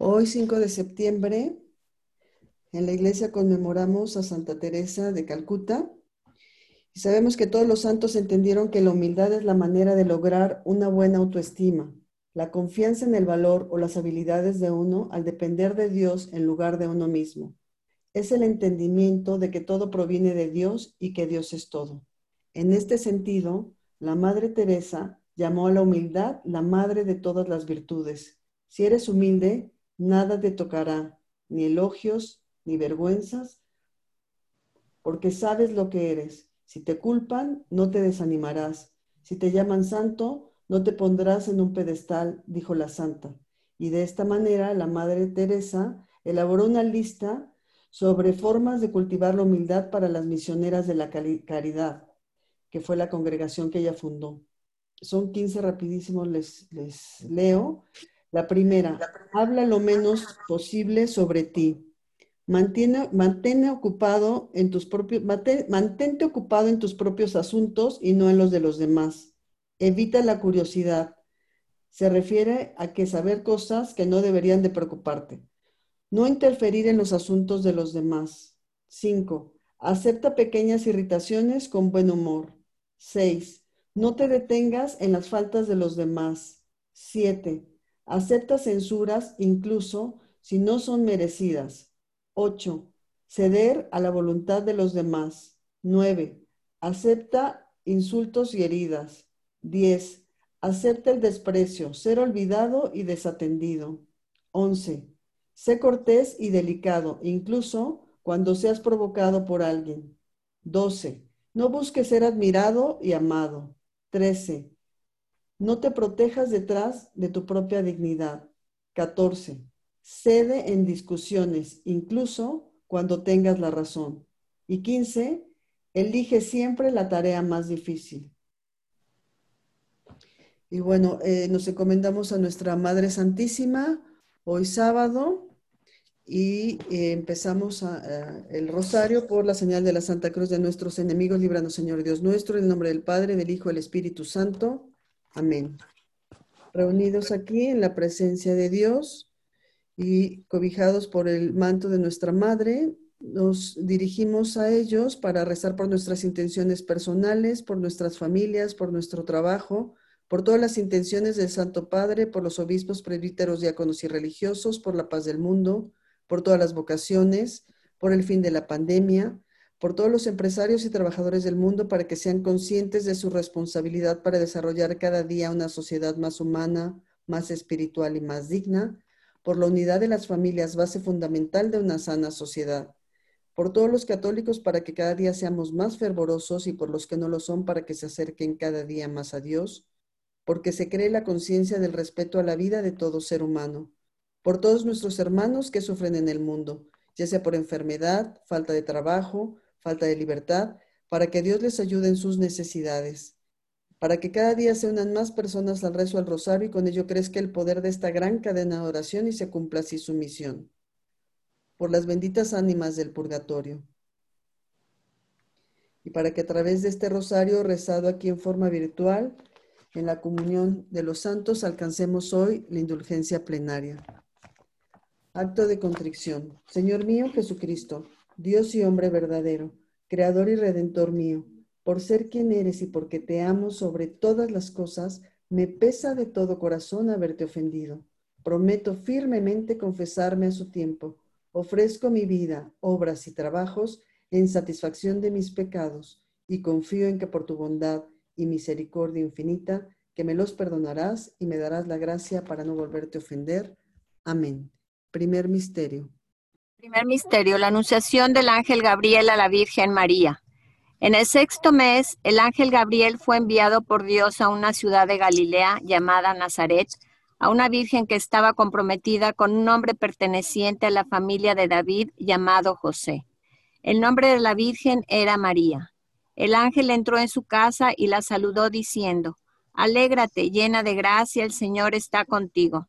Hoy, 5 de septiembre, en la iglesia conmemoramos a Santa Teresa de Calcuta y sabemos que todos los santos entendieron que la humildad es la manera de lograr una buena autoestima, la confianza en el valor o las habilidades de uno al depender de Dios en lugar de uno mismo. Es el entendimiento de que todo proviene de Dios y que Dios es todo. En este sentido, la Madre Teresa llamó a la humildad la madre de todas las virtudes. Si eres humilde, nada te tocará, ni elogios, ni vergüenzas, porque sabes lo que eres. Si te culpan, no te desanimarás. Si te llaman santo, no te pondrás en un pedestal, dijo la santa. Y de esta manera la Madre Teresa elaboró una lista sobre formas de cultivar la humildad para las misioneras de la caridad, que fue la congregación que ella fundó. Son 15 rapidísimos, les, les leo. La primera, habla lo menos posible sobre ti. Mantiene, ocupado en tus propios, mantente ocupado en tus propios asuntos y no en los de los demás. Evita la curiosidad. Se refiere a que saber cosas que no deberían de preocuparte. No interferir en los asuntos de los demás. 5. Acepta pequeñas irritaciones con buen humor. 6. No te detengas en las faltas de los demás. 7. Acepta censuras incluso si no son merecidas. 8. Ceder a la voluntad de los demás. 9. Acepta insultos y heridas. 10. Acepta el desprecio, ser olvidado y desatendido. 11. Sé cortés y delicado, incluso cuando seas provocado por alguien. 12. No busques ser admirado y amado. 13. No te protejas detrás de tu propia dignidad. 14. Cede en discusiones, incluso cuando tengas la razón. Y 15. Elige siempre la tarea más difícil. Y bueno, eh, nos encomendamos a nuestra Madre Santísima hoy sábado y eh, empezamos el rosario por la señal de la Santa Cruz de nuestros enemigos. Líbranos, Señor Dios nuestro, en el nombre del Padre, del Hijo del Espíritu Santo. Amén. Reunidos aquí en la presencia de Dios y cobijados por el manto de nuestra Madre, nos dirigimos a ellos para rezar por nuestras intenciones personales, por nuestras familias, por nuestro trabajo, por todas las intenciones del Santo Padre, por los obispos, presbíteros, diáconos y religiosos, por la paz del mundo, por todas las vocaciones, por el fin de la pandemia, por todos los empresarios y trabajadores del mundo para que sean conscientes de su responsabilidad para desarrollar cada día una sociedad más humana, más espiritual y más digna, por la unidad de las familias, base fundamental de una sana sociedad, por todos los católicos para que cada día seamos más fervorosos y por los que no lo son para que se acerquen cada día más a Dios, porque se cree la conciencia del respeto a la vida de todo ser humano, por todos nuestros hermanos que sufren en el mundo, ya sea por enfermedad, falta de trabajo, falta de libertad, para que Dios les ayude en sus necesidades para que cada día se unan más personas al rezo al rosario y con ello crezca el poder de esta gran cadena de oración y se cumpla así su misión. Por las benditas ánimas del purgatorio. Y para que a través de este rosario rezado aquí en forma virtual, en la comunión de los santos, alcancemos hoy la indulgencia plenaria. Acto de contrición. Señor mío Jesucristo, Dios y hombre verdadero, Creador y Redentor mío, por ser quien eres y porque te amo sobre todas las cosas, me pesa de todo corazón haberte ofendido. Prometo firmemente confesarme a su tiempo. Ofrezco mi vida, obras y trabajos en satisfacción de mis pecados y confío en que por tu bondad y misericordia infinita, que me los perdonarás y me darás la gracia para no volverte a ofender. Amén. Primer misterio. Primer misterio, la anunciación del ángel Gabriel a la Virgen María. En el sexto mes, el ángel Gabriel fue enviado por Dios a una ciudad de Galilea llamada Nazaret, a una virgen que estaba comprometida con un hombre perteneciente a la familia de David llamado José. El nombre de la virgen era María. El ángel entró en su casa y la saludó diciendo, Alégrate, llena de gracia, el Señor está contigo.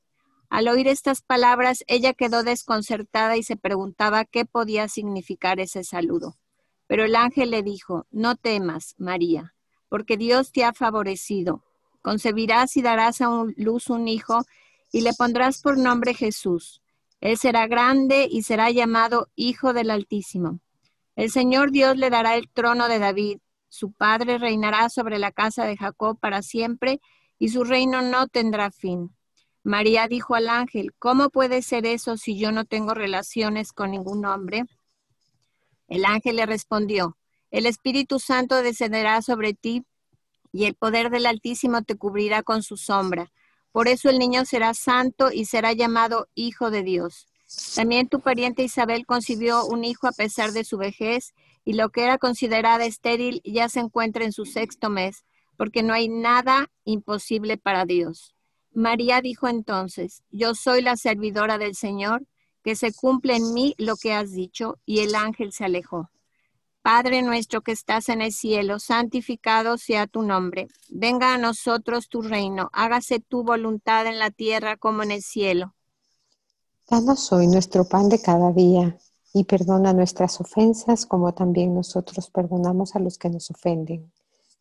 Al oír estas palabras, ella quedó desconcertada y se preguntaba qué podía significar ese saludo. Pero el ángel le dijo, no temas, María, porque Dios te ha favorecido. Concebirás y darás a luz un hijo y le pondrás por nombre Jesús. Él será grande y será llamado Hijo del Altísimo. El Señor Dios le dará el trono de David. Su padre reinará sobre la casa de Jacob para siempre y su reino no tendrá fin. María dijo al ángel, ¿cómo puede ser eso si yo no tengo relaciones con ningún hombre? El ángel le respondió, el Espíritu Santo descenderá sobre ti y el poder del Altísimo te cubrirá con su sombra. Por eso el niño será santo y será llamado Hijo de Dios. También tu pariente Isabel concibió un hijo a pesar de su vejez, y lo que era considerada estéril ya se encuentra en su sexto mes, porque no hay nada imposible para Dios. María dijo entonces, yo soy la servidora del Señor, que se cumple en mí lo que has dicho, y el ángel se alejó. Padre nuestro que estás en el cielo, santificado sea tu nombre. Venga a nosotros tu reino, hágase tu voluntad en la tierra como en el cielo. Danos hoy nuestro pan de cada día y perdona nuestras ofensas como también nosotros perdonamos a los que nos ofenden.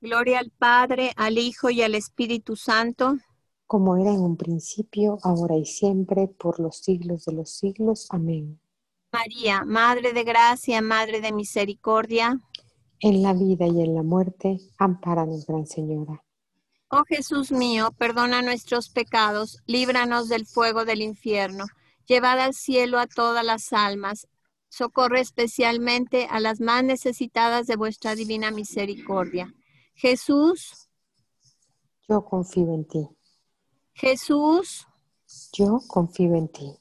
Gloria al Padre, al Hijo y al Espíritu Santo como era en un principio, ahora y siempre, por los siglos de los siglos. Amén. María, Madre de Gracia, Madre de Misericordia. En la vida y en la muerte, ampáranos, Gran Señora. Oh Jesús mío, perdona nuestros pecados, líbranos del fuego del infierno, llevad al cielo a todas las almas, socorre especialmente a las más necesitadas de vuestra divina misericordia. Jesús, Yo confío en ti. Jesús, Yo confío en ti.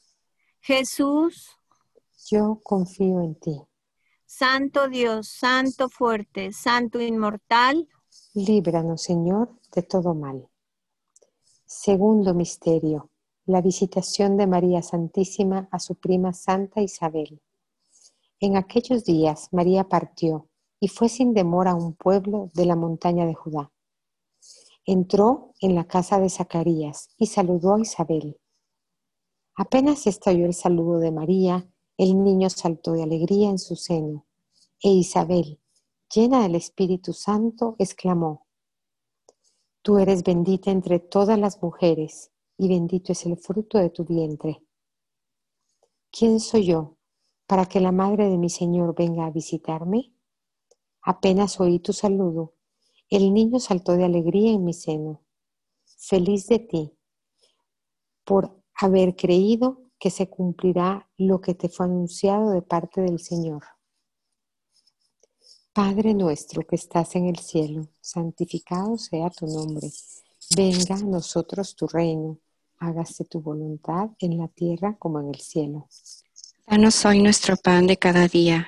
Jesús, Yo confío en ti. Santo Dios, Santo fuerte, Santo inmortal, Líbranos, Señor, de todo mal. Segundo misterio. La visitación de María Santísima a su prima Santa Isabel. En aquellos días María partió y fue sin demora a un pueblo de la montaña de Judá. Entró en la casa de Zacarías y saludó a Isabel. Apenas estalló el saludo de María, el niño saltó de alegría en su seno, e Isabel, llena del Espíritu Santo, exclamó, Tú eres bendita entre todas las mujeres, y bendito es el fruto de tu vientre. ¿Quién soy yo para que la madre de mi Señor venga a visitarme? Apenas oí tu saludo, el niño saltó de alegría en mi seno. Feliz de ti por haber creído que se cumplirá lo que te fue anunciado de parte del Señor. Padre nuestro que estás en el cielo, santificado sea tu nombre. Venga a nosotros tu reino. Hágase tu voluntad en la tierra como en el cielo. Danos hoy nuestro pan de cada día.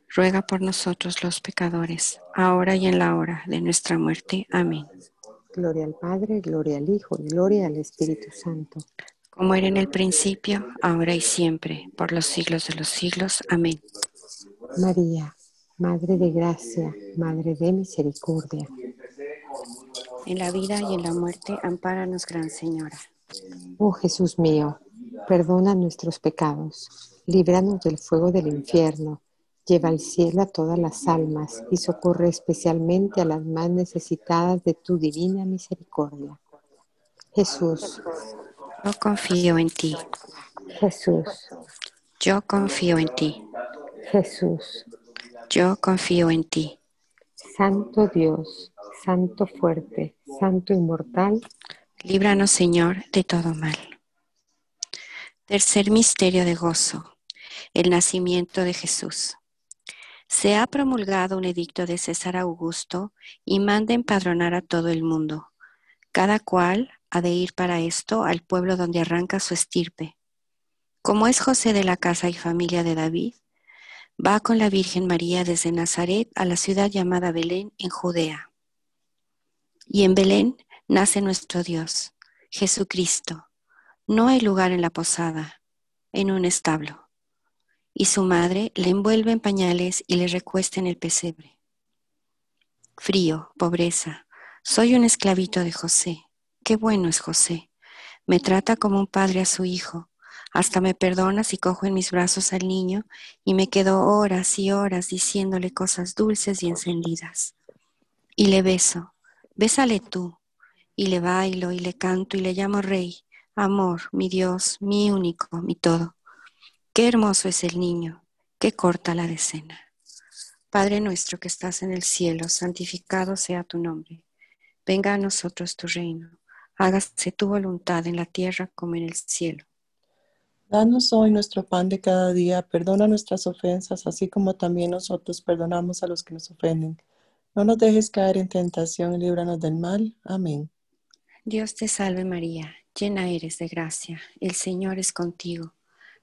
ruega por nosotros los pecadores, ahora y en la hora de nuestra muerte. Amén. Gloria al Padre, gloria al Hijo, y gloria al Espíritu Santo. Como era en el principio, ahora y siempre, por los siglos de los siglos. Amén. María, Madre de gracia, Madre de misericordia. En la vida y en la muerte, ampáranos, Gran Señora. Oh Jesús mío, perdona nuestros pecados, líbranos del fuego del infierno, lleva al cielo a todas las almas y socorre especialmente a las más necesitadas de tu divina misericordia. Jesús, Yo confío en ti. Jesús, Yo confío en ti. Jesús, Yo confío en ti. Santo Dios, Santo fuerte, Santo inmortal, Líbranos, Señor, de todo mal. Tercer misterio de gozo. El nacimiento de Jesús. Se ha promulgado un edicto de César Augusto y manda empadronar a todo el mundo. Cada cual ha de ir para esto al pueblo donde arranca su estirpe. Como es José de la casa y familia de David, va con la Virgen María desde Nazaret a la ciudad llamada Belén en Judea. Y en Belén nace nuestro Dios, Jesucristo. No hay lugar en la posada, en un establo. Y su madre le envuelve en pañales y le recuesta en el pesebre. Frío, pobreza, soy un esclavito de José. Qué bueno es José. Me trata como un padre a su hijo. Hasta me perdona si cojo en mis brazos al niño y me quedo horas y horas diciéndole cosas dulces y encendidas. Y le beso. Bésale tú. Y le bailo y le canto y le llamo rey. Amor, mi Dios, mi único, mi todo. Qué hermoso es el niño. Qué corta la decena. Padre nuestro que estás en el cielo, santificado sea tu nombre. Venga a nosotros tu reino. Hágase tu voluntad en la tierra como en el cielo. Danos hoy nuestro pan de cada día, perdona nuestras ofensas, así como también nosotros perdonamos a los que nos ofenden. No nos dejes caer en tentación y líbranos del mal. Amén. Dios te salve María, llena eres de gracia, el Señor es contigo.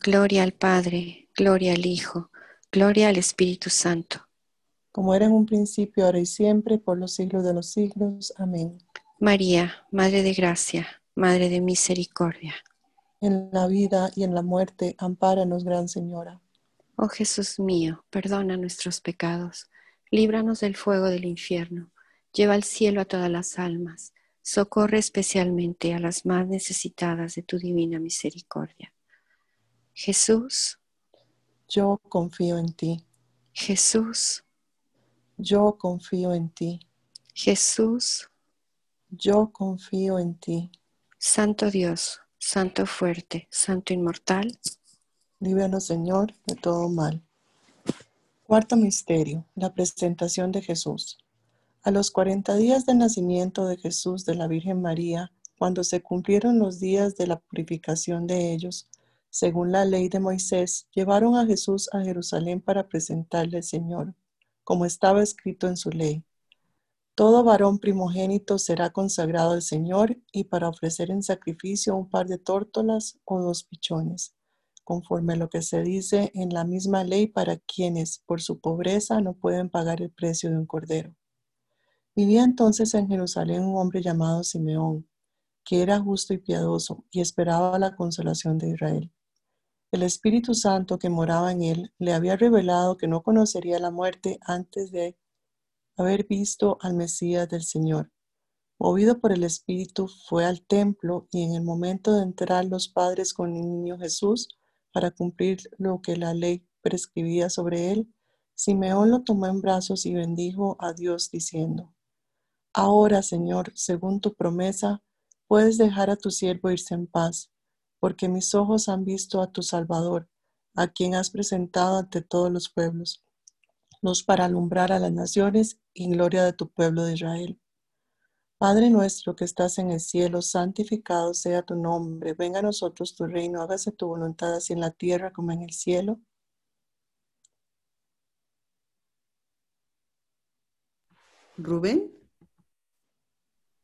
Gloria al Padre, gloria al Hijo, Gloria al Espíritu Santo. como era en un principio, ahora y siempre, por los siglos de los siglos. Amén. María, Madre de Gracia, Madre de Misericordia. En la vida y en la muerte, ampáranos, Gran Señora. Oh Jesús mío, perdona nuestros pecados, líbranos del fuego del infierno, lleva al cielo a todas las almas, socorre especialmente a las más necesitadas de tu divina misericordia. Jesús, Yo confío en ti. Jesús, Yo confío en ti. Jesús, Yo confío en ti. Santo Dios, Santo fuerte, Santo inmortal, Líbranos, Señor, de todo mal. Cuarto misterio, la presentación de Jesús. A los cuarenta días del nacimiento de Jesús de la Virgen María, cuando se cumplieron los días de la purificación de ellos, según la ley de Moisés, llevaron a Jesús a Jerusalén para presentarle al Señor, como estaba escrito en su ley. Todo varón primogénito será consagrado al Señor y para ofrecer en sacrificio un par de tórtolas o dos pichones conforme a lo que se dice en la misma ley para quienes por su pobreza no pueden pagar el precio de un cordero. Vivía entonces en Jerusalén un hombre llamado Simeón, que era justo y piadoso y esperaba la consolación de Israel. El Espíritu Santo que moraba en él le había revelado que no conocería la muerte antes de haber visto al Mesías del Señor. Movido por el Espíritu, fue al templo y en el momento de entrar los padres con el niño Jesús, para cumplir lo que la ley prescribía sobre él, Simeón lo tomó en brazos y bendijo a Dios diciendo, Ahora, Señor, según tu promesa, puedes dejar a tu siervo irse en paz, porque mis ojos han visto a tu Salvador, a quien has presentado ante todos los pueblos, luz para alumbrar a las naciones y gloria de tu pueblo de Israel. Padre nuestro que estás en el cielo, santificado sea tu nombre. Venga a nosotros tu reino, hágase tu voluntad así en la tierra como en el cielo. Rubén,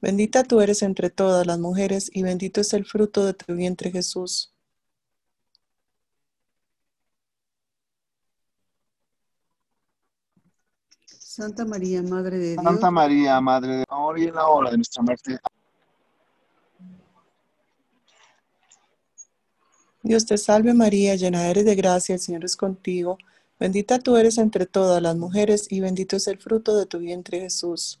Bendita tú eres entre todas las mujeres y bendito es el fruto de tu vientre Jesús. Santa María, Madre de Dios, Santa María, Madre de Dios, ahora y en la hora de nuestra muerte. Dios te salve María, llena eres de gracia, el Señor es contigo. Bendita tú eres entre todas las mujeres y bendito es el fruto de tu vientre Jesús.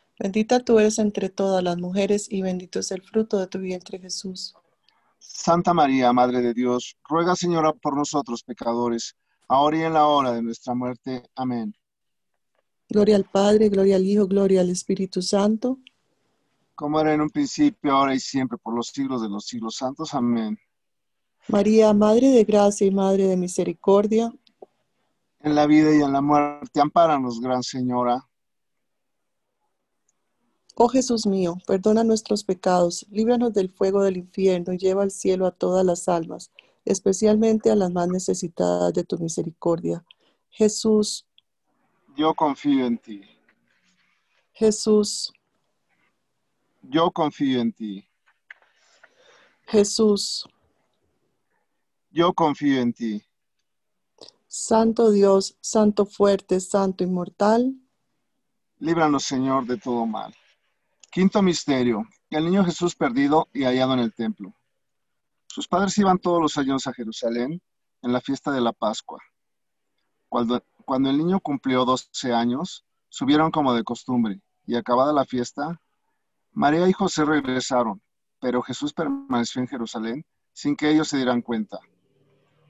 Bendita tú eres entre todas las mujeres y bendito es el fruto de tu vientre Jesús. Santa María, Madre de Dios, ruega Señora por nosotros pecadores, ahora y en la hora de nuestra muerte. Amén. Gloria al Padre, gloria al Hijo, gloria al Espíritu Santo. Como era en un principio, ahora y siempre, por los siglos de los siglos santos. Amén. María, Madre de gracia y Madre de misericordia. En la vida y en la muerte, ampáranos, Gran Señora. Oh Jesús mío, perdona nuestros pecados, líbranos del fuego del infierno y lleva al cielo a todas las almas, especialmente a las más necesitadas de tu misericordia. Jesús, Yo confío en ti. Jesús, Yo confío en ti. Jesús, Yo confío en ti. Santo Dios, Santo fuerte, Santo inmortal. Líbranos, Señor, de todo mal. Quinto misterio. El niño Jesús perdido y hallado en el templo. Sus padres iban todos los años a Jerusalén en la fiesta de la Pascua. Cuando, cuando el niño cumplió 12 años, subieron como de costumbre, y acabada la fiesta, María y José regresaron, pero Jesús permaneció en Jerusalén sin que ellos se dieran cuenta.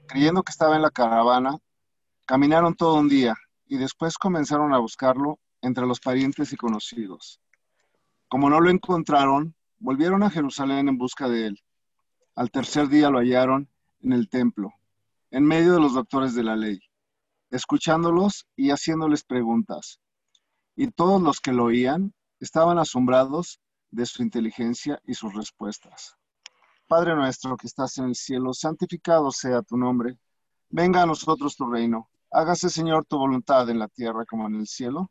Creyendo que estaba en la caravana, caminaron todo un día y después comenzaron a buscarlo entre los parientes y conocidos. Como no lo encontraron, volvieron a Jerusalén en busca de él. Al tercer día lo hallaron en el templo, en medio de los doctores de la ley, escuchándolos y haciéndoles preguntas. Y todos los que lo oían estaban asombrados de su inteligencia y sus respuestas. Padre nuestro que estás en el cielo, santificado sea tu nombre. Venga a nosotros tu reino. Hágase, Señor, tu voluntad en la tierra como en el cielo.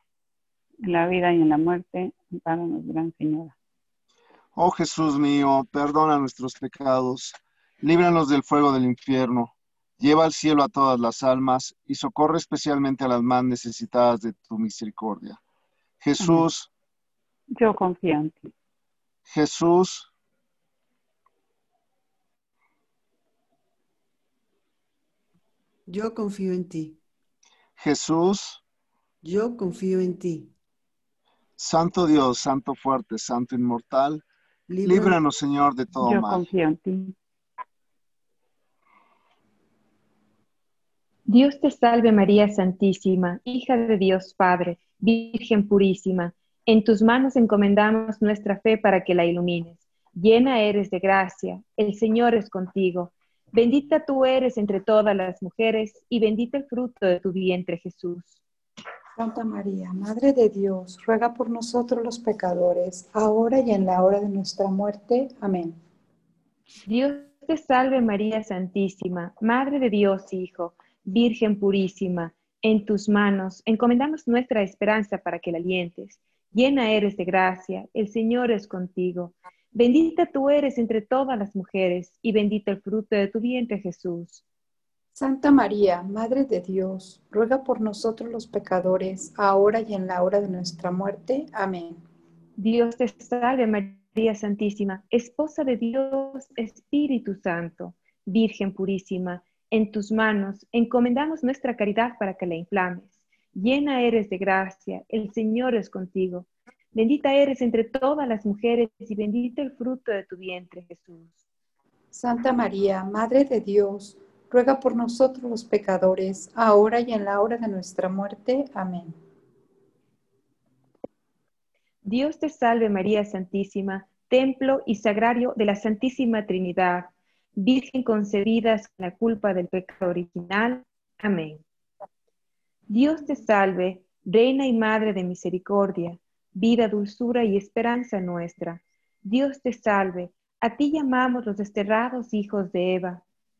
En la vida y en la muerte, ampáranos, Gran Señora. Oh Jesús mío, perdona nuestros pecados, líbranos del fuego del infierno, lleva al cielo a todas las almas y socorre especialmente a las más necesitadas de tu misericordia. Jesús, Yo confío en ti. Jesús, Yo confío en ti. Jesús, Yo confío en ti. Santo Dios, Santo fuerte, Santo inmortal, Líbranos líbranos Señor de todo Yo mal. confío en ti. Dios te salve María Santísima, hija de Dios Padre, Virgen purísima. En tus manos encomendamos nuestra fe para que la ilumines. Llena eres de gracia, el Señor es contigo. Bendita tú eres entre todas las mujeres y bendito el fruto de tu vientre Jesús. Santa María, Madre de Dios, ruega por nosotros los pecadores, ahora y en la hora de nuestra muerte. Amén. Dios te salve María Santísima, Madre de Dios Hijo, Virgen purísima. En tus manos encomendamos nuestra esperanza para que la alientes. Llena eres de gracia, el Señor es contigo. Bendita tú eres entre todas las mujeres y bendito el fruto de tu vientre Jesús. Santa María, Madre de Dios, ruega por nosotros los pecadores, ahora y en la hora de nuestra muerte. Amén. Dios te salve María Santísima, Esposa de Dios, Espíritu Santo, Virgen purísima. En tus manos encomendamos nuestra caridad para que la inflames. Llena eres de gracia, el Señor es contigo. Bendita eres entre todas las mujeres y bendito el fruto de tu vientre, Jesús. Santa María, Madre de Dios, ruega por nosotros los pecadores, ahora y en la hora de nuestra muerte. Amén. Dios te salve María Santísima, templo y sagrario de la Santísima Trinidad, Virgen concebida sin la culpa del pecado original. Amén. Dios te salve, Reina y Madre de Misericordia, vida, dulzura y esperanza nuestra. Dios te salve, a ti llamamos los desterrados hijos de Eva,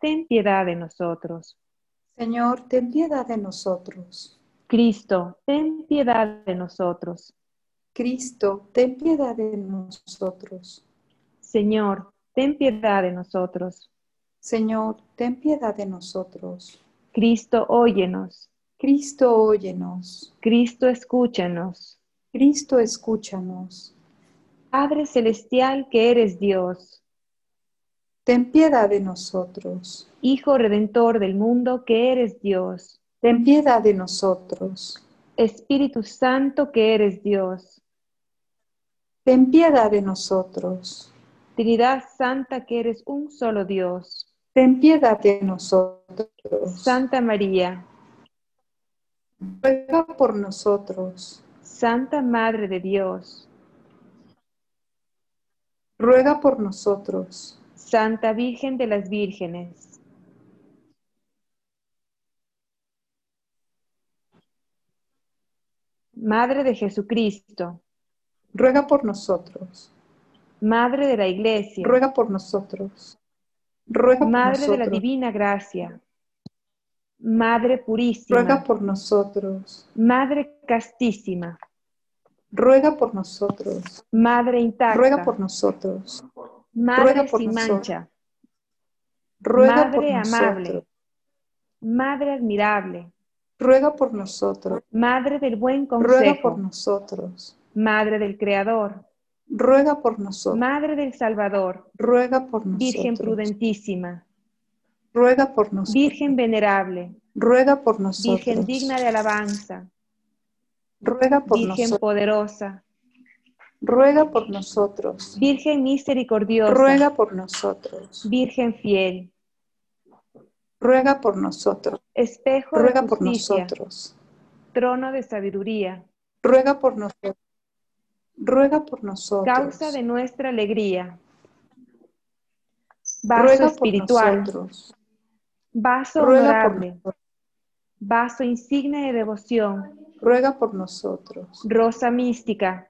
ten piedad de nosotros. Señor, ten piedad de nosotros. Cristo, ten piedad de nosotros. Cristo, ten piedad de nosotros. Señor, ten piedad de nosotros. Señor, ten piedad de nosotros. Cristo, óyenos. Cristo, óyenos. Cristo, escúchanos. Cristo, escúchanos. Padre celestial que eres Dios, Ten piedad de nosotros. Hijo redentor del mundo que eres Dios, Ten piedad de nosotros. Espíritu Santo que eres Dios, Ten piedad de nosotros. Trinidad Santa que eres un solo Dios, Ten piedad de nosotros. Santa María, Ruega por nosotros. Santa Madre de Dios, Ruega por nosotros. Santa Virgen de las Vírgenes, Madre de Jesucristo, Ruega por nosotros. Madre de la Iglesia, Ruega por nosotros. Ruega por Madre de la. Divina Gracia, Madre Purísima, Ruega por nosotros. Madre Castísima, Ruega por nosotros. Madre Intacta, Ruega por nosotros. Madre por sin mancha, Ruega por Madre amable, nosotros. Madre admirable, Ruega por nosotros. Madre del buen Ruega por consejo, nosotros. Madre del Creador, Ruega por nosotros. Madre del Salvador, Ruega por nosotros. Virgen prudentísima, Ruega por nosotros. Virgen venerable, Ruega por nosotros. Virgen digna de alabanza, Ruega por Virgen nosotros. poderosa, Ruega por nosotros. Virgen misericordiosa, Ruega por nosotros. Virgen fiel, ruega por nosotros. Espejo de Ruega por justicia, nosotros. trono de sabiduría, Ruega por nosotros. Ruega por nosotros. causa de nuestra alegría. Vaso Ruega por espiritual, nosotros. vaso Ruega por honorable, vaso insigne de devoción, Ruega por nosotros. rosa mística,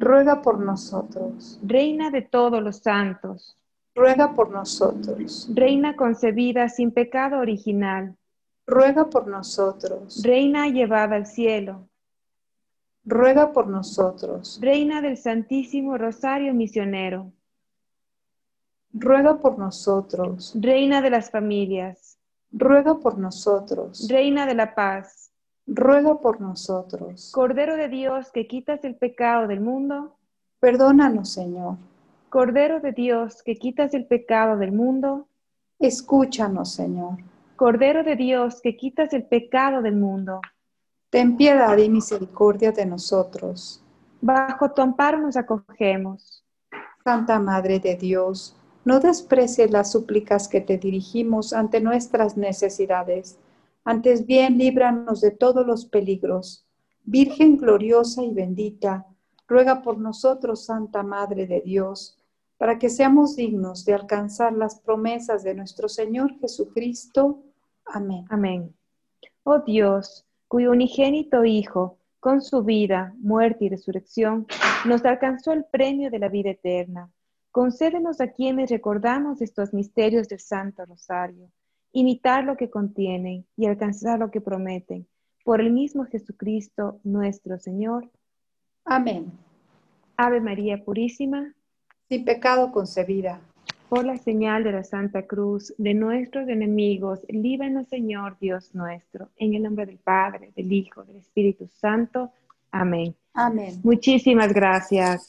Ruega por nosotros. reina de todos los santos, Ruega por nosotros. reina concebida sin pecado original, Ruega por nosotros. reina llevada al cielo, Ruega por nosotros. reina del Santísimo Rosario Misionero, Ruega por nosotros. reina de las familias, Ruega por nosotros. reina de la paz, Ruega por nosotros. Cordero de Dios que quitas el pecado del mundo, Perdónanos, Señor. Cordero de Dios que quitas el pecado del mundo, Escúchanos, Señor. Cordero de Dios que quitas el pecado del mundo, Ten piedad y misericordia de nosotros. bajo tu amparo nos acogemos. Santa Madre de Dios, no desprecies las súplicas que te dirigimos ante nuestras necesidades. Antes bien, líbranos de todos los peligros. Virgen gloriosa y bendita, ruega por nosotros, Santa Madre de Dios, para que seamos dignos de alcanzar las promesas de nuestro Señor Jesucristo. Amén. Amén. Oh Dios, cuyo unigénito Hijo, con su vida, muerte y resurrección, nos alcanzó el premio de la vida eterna. Concédenos a quienes recordamos estos misterios del Santo Rosario, imitar lo que contienen y alcanzar lo que prometen. Por el mismo Jesucristo nuestro Señor. Amén. Ave María Purísima, Sin pecado concebida. por la señal de la Santa Cruz de nuestros enemigos, líbranos Señor Dios nuestro, en el nombre del Padre, del Hijo, del Espíritu Santo. Amén. Amén. Muchísimas gracias.